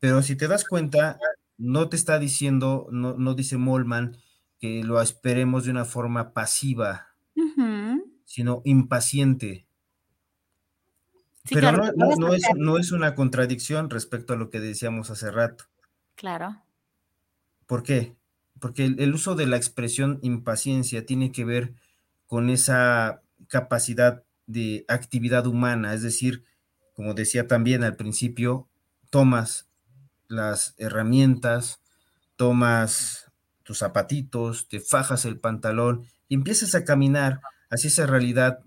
Pero si te das cuenta, no te está diciendo, no, no dice Molman que lo esperemos de una forma pasiva, sino impaciente. Pero no, es, una contradicción respecto a lo que decíamos hace rato. Claro. ¿Por qué? Porque el, uso de la expresión impaciencia tiene que ver con esa capacidad de actividad humana, es decir, como decía también al principio, tomas las herramientas, tomas tus zapatitos, te fajas el pantalón y empiezas a caminar hacia esa realidad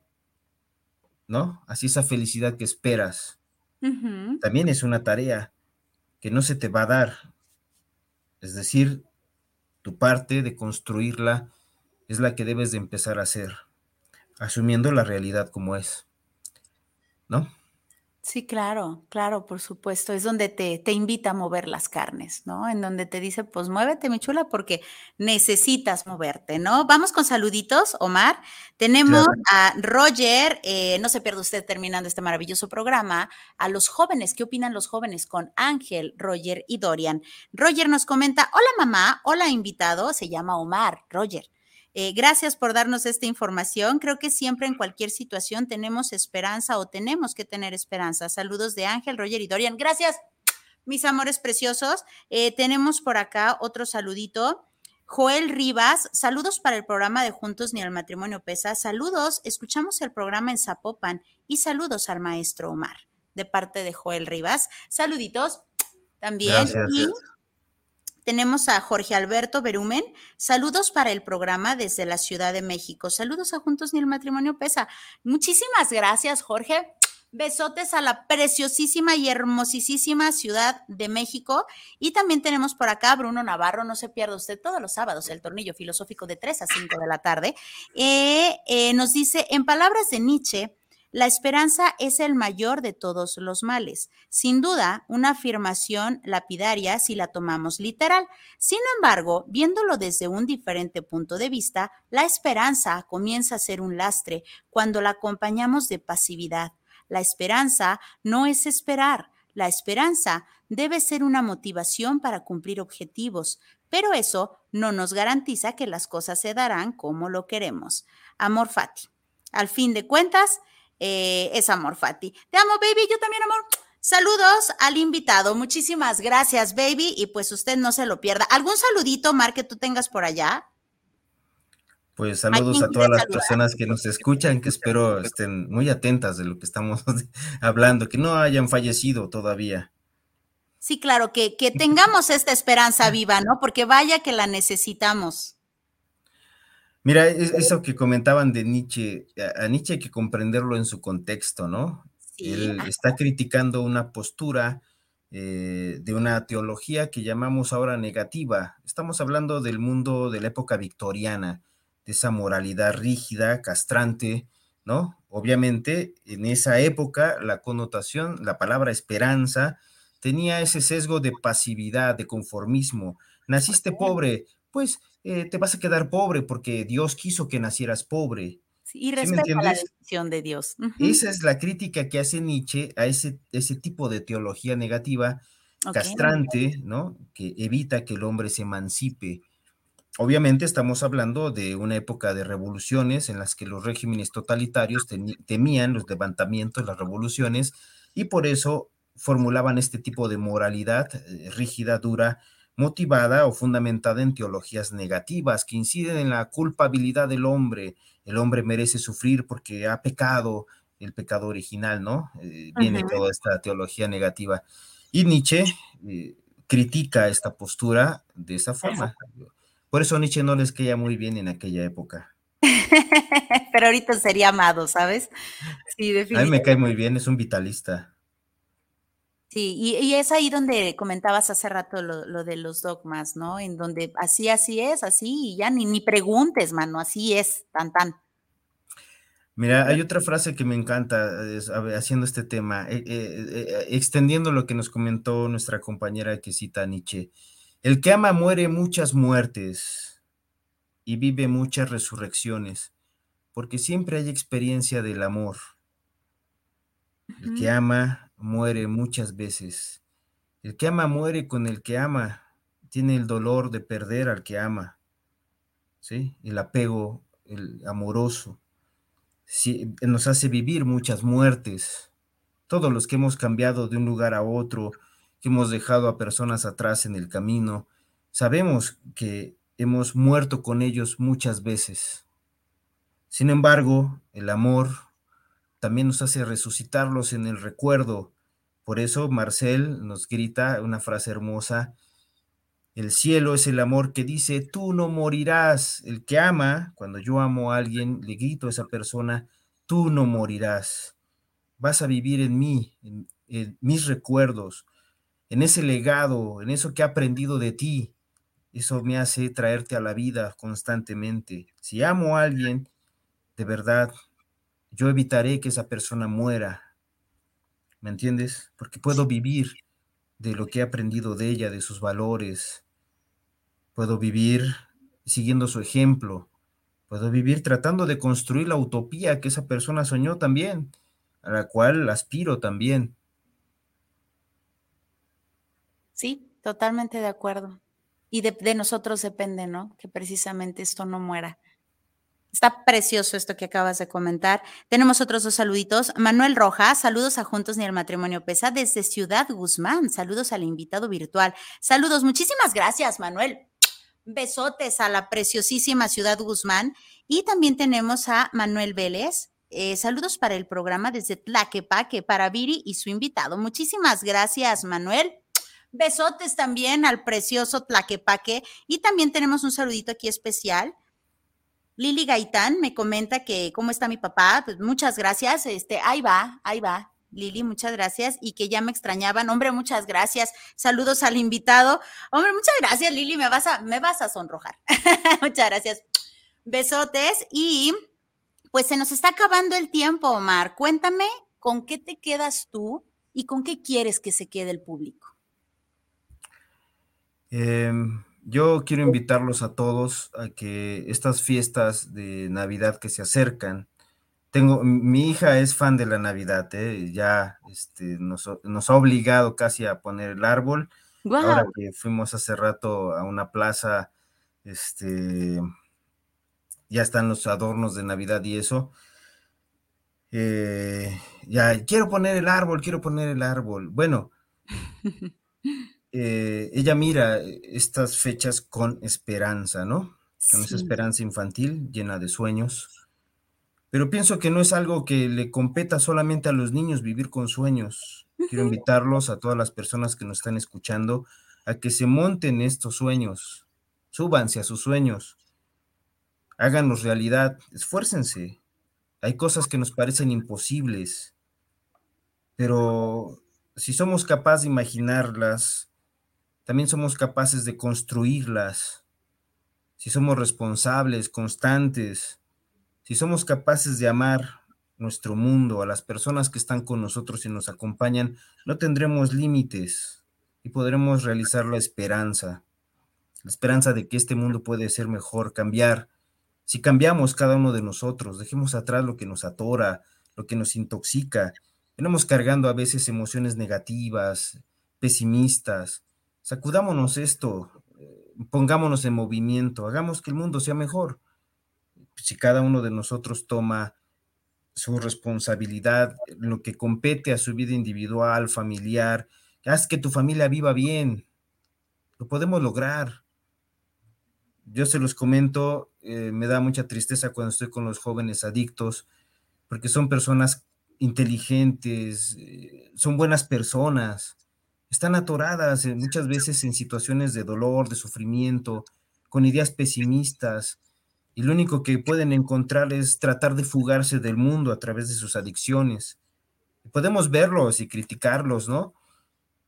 ¿no? Así esa felicidad que esperas. También es una tarea que no se te va a dar. Es decir, tu parte de construirla es la que debes de empezar a hacer, asumiendo la realidad como es. ¿No? Sí, claro, claro, por supuesto. Es donde te, te, invita a mover las carnes, ¿no? En donde te dice, pues muévete, mi chula, porque necesitas moverte, ¿no? Vamos con saluditos, Omar. Tenemos a Roger, eh, no se pierda usted terminando este maravilloso programa, a los jóvenes, ¿qué opinan los jóvenes con Ángel, Roger y Dorian? Roger nos comenta, hola mamá, hola invitado, se llama Omar, Roger. Eh, gracias por darnos esta información. Creo que siempre en cualquier situación tenemos esperanza o tenemos que tener esperanza. Saludos de Ángel, Roger y Dorian. Gracias, mis amores preciosos. Eh, tenemos por acá otro saludito. Joel Rivas, saludos para el programa de Juntos ni al matrimonio pesa. Saludos, escuchamos el programa en Zapopan y saludos al maestro Omar de parte de Joel Rivas. Saluditos también. Tenemos a Jorge Alberto Berumen. Saludos para el programa desde la Ciudad de México. Saludos a Juntos ni el Matrimonio Pesa. Muchísimas gracias, Jorge. Besotes a la preciosísima y hermosísima Ciudad de México. Y también tenemos por acá a Bruno Navarro, no se pierda usted todos los sábados el tornillo filosófico de 3 a 5 de la tarde. Eh, eh, nos dice, en palabras de Nietzsche, La esperanza es el mayor de todos los males. Sin duda, una afirmación lapidaria si la tomamos literal. Sin embargo, viéndolo desde un diferente punto de vista, la esperanza comienza a ser un lastre cuando la acompañamos de pasividad. La esperanza no es esperar. La esperanza debe ser una motivación para cumplir objetivos, pero eso no nos garantiza que las cosas se darán como lo queremos. Amor Fati. Al fin de cuentas, eh, es amor, Fati. Te amo, baby. Yo también, amor. Saludos al invitado. Muchísimas gracias, baby. Y pues usted no se lo pierda. ¿Algún saludito, Mar, que tú tengas por allá? Pues saludos a todas las personas que nos escuchan, que espero estén muy atentas de lo que estamos [laughs] hablando, que no hayan fallecido todavía. Sí, claro, que, que tengamos esta esperanza viva, ¿no? Porque vaya que la necesitamos. Mira, eso que comentaban de Nietzsche, a Nietzsche hay que comprenderlo en su contexto, ¿no? Él está criticando una postura eh, de una teología que llamamos ahora negativa. Estamos hablando del mundo de la época victoriana, de esa moralidad rígida, castrante, ¿no? Obviamente, en esa época, la connotación, la palabra esperanza, tenía ese sesgo de pasividad, de conformismo. Naciste pobre, pues eh, te vas a quedar pobre porque Dios quiso que nacieras pobre. y respeta la decisión de Dios. Esa es la crítica que hace Nietzsche a ese, ese tipo de teología negativa, castrante, ¿no? Que evita que el hombre se emancipe. Obviamente estamos hablando de una época de revoluciones en las que los regímenes totalitarios temían los levantamientos, las revoluciones, y por eso formulaban este tipo de moralidad eh, rígida, dura, motivada o fundamentada en teologías negativas que inciden en la culpabilidad del hombre. El hombre merece sufrir porque ha pecado, el pecado original, ¿no? Eh, viene toda esta teología negativa. Y Nietzsche eh, critica esta postura de esa forma. Por eso Nietzsche no les caía muy bien en aquella época. [laughs] Pero ahorita sería amado, ¿sabes? Sí, definitivamente. A mí me cae muy bien, es un vitalista. Sí, y, es ahí donde comentabas hace rato lo, de los dogmas, ¿no? En donde así, así es, así, y ya ni, ni preguntes, mano, así es, tan, tan. Mira, hay otra frase que me encanta haciendo este tema, eh, eh, eh, extendiendo lo que nos comentó nuestra compañera que cita Nietzsche. El que ama muere muchas muertes y vive muchas resurrecciones, porque siempre hay experiencia del amor. El que ama muere muchas veces. El que ama muere con el que ama. Tiene el dolor de perder al que ama. ¿Sí? El apego, el amoroso. nos hace vivir muchas muertes. Todos los que hemos cambiado de un lugar a otro, que hemos dejado a personas atrás en el camino, sabemos que hemos muerto con ellos muchas veces. Sin embargo, el amor, también nos hace resucitarlos en el recuerdo. Por eso Marcel nos grita una frase hermosa, el cielo es el amor que dice, tú no morirás. El que ama, cuando yo amo a alguien, le grito a esa persona, tú no morirás. Vas a vivir en mí, en, mis recuerdos, en ese legado, en eso que he aprendido de ti. Eso me hace traerte a la vida constantemente. Si amo a alguien, de verdad, yo evitaré que esa persona muera. ¿Me entiendes? Porque puedo vivir de lo que he aprendido de ella, de sus valores. Puedo vivir siguiendo su ejemplo. Puedo vivir tratando de construir la utopía que esa persona soñó también, a la cual aspiro también. Sí, totalmente de acuerdo. Y de, de nosotros depende, ¿no? Que precisamente esto no muera. Está precioso esto que acabas de comentar. Tenemos otros dos saluditos. Manuel Rojas, saludos a Juntos ni el Matrimonio Pesa desde Ciudad Guzmán. Saludos al invitado virtual. Saludos, muchísimas gracias, Manuel. Besotes a la preciosísima Ciudad Guzmán. Y también tenemos a Manuel Vélez. Eh, saludos para el programa desde Tlaquepaque para Viri y su invitado. Muchísimas gracias, Manuel. Besotes también al precioso Tlaquepaque. Y también tenemos un saludito aquí especial Lili Gaitán me comenta que cómo está mi papá, pues muchas gracias, este, ahí va, ahí va. Lili, muchas gracias y que ya me extrañaban. Hombre, muchas gracias. Saludos al invitado. Hombre, muchas gracias, Lili, me vas a me vas a sonrojar. [laughs] muchas gracias. Besotes y Pues se nos está acabando el tiempo, Omar. Cuéntame con qué te quedas tú y con qué quieres que se quede el público. Em, yo quiero invitarlos a todos a que estas fiestas de Navidad que se acercan, tengo, mi hija es fan de la Navidad, ¿eh? ya este, nos, ha obligado casi a poner el árbol. Ahora que fuimos hace rato a una plaza, este, ya están los adornos de Navidad y eso. Eh, ya, quiero poner el árbol, quiero poner el árbol. Bueno, [laughs] eh, ella mira estas fechas con esperanza, ¿no? Con esa esperanza infantil llena de sueños. Pero pienso que no es algo que le competa solamente a los niños vivir con sueños. Quiero invitarlos a todas las personas que nos están escuchando a que se monten estos sueños, súbanse a sus sueños, háganos realidad, esfuércense. Hay cosas que nos parecen imposibles, pero si somos capaces de imaginarlas, también somos capaces de construirlas. Si somos responsables, constantes, si somos capaces de amar nuestro mundo, a las personas que están con nosotros y nos acompañan, no tendremos límites y podremos realizar la esperanza, la esperanza de que este mundo puede ser mejor, cambiar. Si cambiamos cada uno de nosotros, dejemos atrás lo que nos atora, lo que nos intoxica. Venimos cargando a veces emociones negativas, pesimistas. Sacudámonos esto, eh, pongámonos en movimiento, hagamos que el mundo sea mejor si cada uno de nosotros toma su responsabilidad, lo que compete a su vida individual, familiar, haz que tu familia viva bien, lo podemos lograr. Yo se los comento, eh, me da mucha tristeza cuando estoy con los jóvenes adictos, porque son personas inteligentes, eh, son buenas personas, están atoradas eh, muchas veces en situaciones de dolor, de sufrimiento, con ideas pesimistas, y lo único que pueden encontrar es tratar de fugarse del mundo a través de sus adicciones. Podemos verlos y criticarlos, ¿no?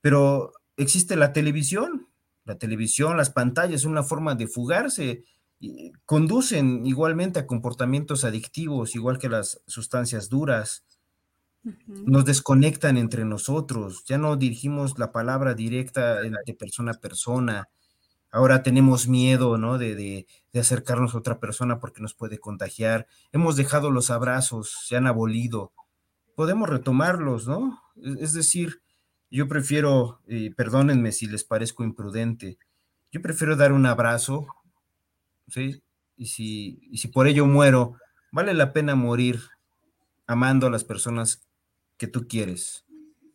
Pero existe la televisión, la televisión, las pantallas, una forma de fugarse, y conducen igualmente a comportamientos adictivos, igual que las sustancias duras. Nos desconectan entre nosotros, ya no dirigimos la palabra directa de persona a persona, Ahora tenemos miedo, ¿no? De, de, acercarnos a otra persona porque nos puede contagiar. Hemos dejado los abrazos, se han abolido. Podemos retomarlos, ¿no? Es decir, yo prefiero, perdónenme si les parezco imprudente, yo prefiero dar un abrazo, ¿sí? Y si, y si por ello muero, vale la pena morir amando a las personas que tú quieres,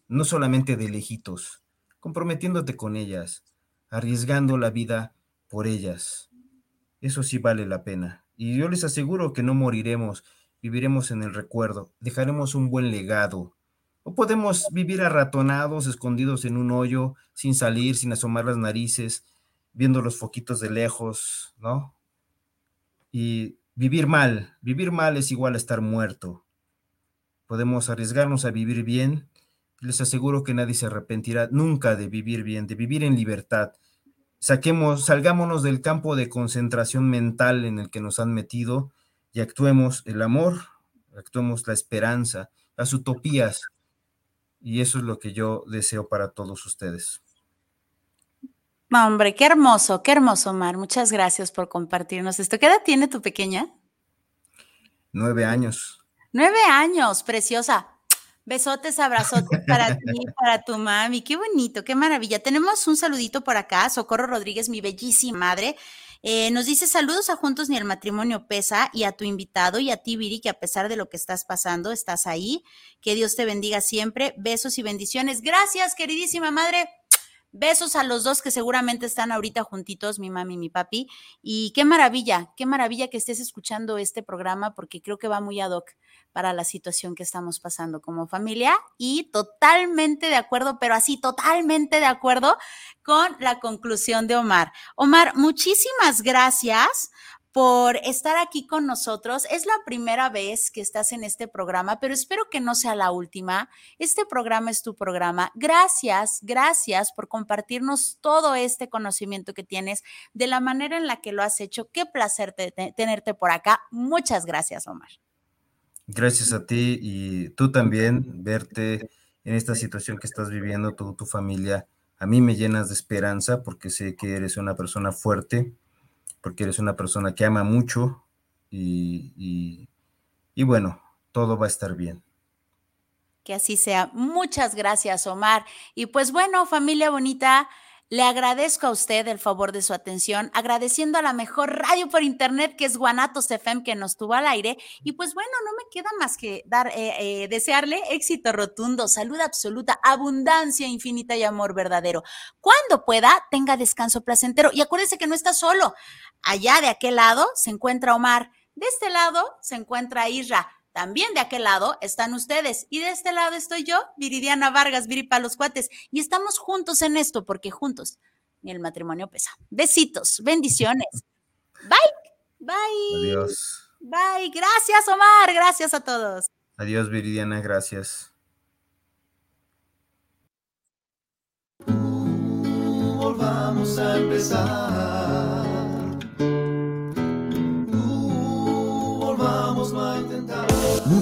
no solamente de lejitos, comprometiéndote con ellas, arriesgando la vida por ellas. Eso sí vale la pena. Y yo les aseguro que no moriremos, viviremos en el recuerdo, dejaremos un buen legado. O podemos vivir arratonados, escondidos en un hoyo, sin salir, sin asomar las narices, viendo los foquitos de lejos, ¿no? Y vivir mal, vivir mal es igual a estar muerto. Podemos arriesgarnos a vivir bien. Les aseguro que nadie se arrepentirá nunca de vivir bien, de vivir en libertad, saquemos, salgámonos del campo de concentración mental en el que nos han metido y actuemos el amor, actuemos la esperanza, las utopías. Y eso es lo que yo deseo para todos ustedes. Hombre, qué hermoso, qué hermoso, Omar. Muchas gracias por compartirnos esto. ¿Qué edad tiene tu pequeña? Nueve años. Nueve años, preciosa. Besotes, abrazotes para ti, [laughs] para tu mami. Qué bonito, qué maravilla. Tenemos un saludito por acá. Socorro Rodríguez, mi bellísima madre. Eh, nos dice saludos a Juntos ni el matrimonio pesa y a tu invitado y a ti, Viri, que a pesar de lo que estás pasando, estás ahí. Que Dios te bendiga siempre. Besos y bendiciones. Gracias, queridísima madre. Besos a los dos que seguramente están ahorita juntitos, mi mami y mi papi. Y qué maravilla, qué maravilla que estés escuchando este programa porque creo que va muy ad hoc para la situación que estamos pasando como familia y totalmente de acuerdo, pero así totalmente de acuerdo con la conclusión de Omar. Omar, muchísimas gracias por estar aquí con nosotros. Es la primera vez que estás en este programa, pero espero que no sea la última. Este programa es tu programa. Gracias, gracias por compartirnos todo este conocimiento que tienes de la manera en la que lo has hecho. Qué placer tenerte por acá. Muchas gracias, Omar. Gracias a ti y tú también, verte en esta situación que estás viviendo, tu, tu familia, a mí me llenas de esperanza porque sé que eres una persona fuerte, porque eres una persona que ama mucho y, y bueno, todo va a estar bien. Que así sea. Muchas gracias, Omar. Y pues bueno, familia bonita, le agradezco a usted el favor de su atención, agradeciendo a la mejor radio por internet que es Guanatos FM que nos tuvo al aire. Y pues bueno, no me queda más que dar, eh, eh, desearle éxito rotundo, salud absoluta, abundancia infinita y amor verdadero. Cuando pueda, tenga descanso placentero. Y acuérdese que no está solo. Allá de aquel lado se encuentra Omar. De este lado se encuentra Isra. También de aquel lado están ustedes y de este lado estoy yo, Viridiana Vargas, Viripa los cuates, y estamos juntos en esto porque juntos ni el matrimonio pesa. Besitos, bendiciones. Bye, bye. Adiós. Bye, gracias Omar, gracias a todos. Adiós Viridiana, gracias. volvamos a empezar.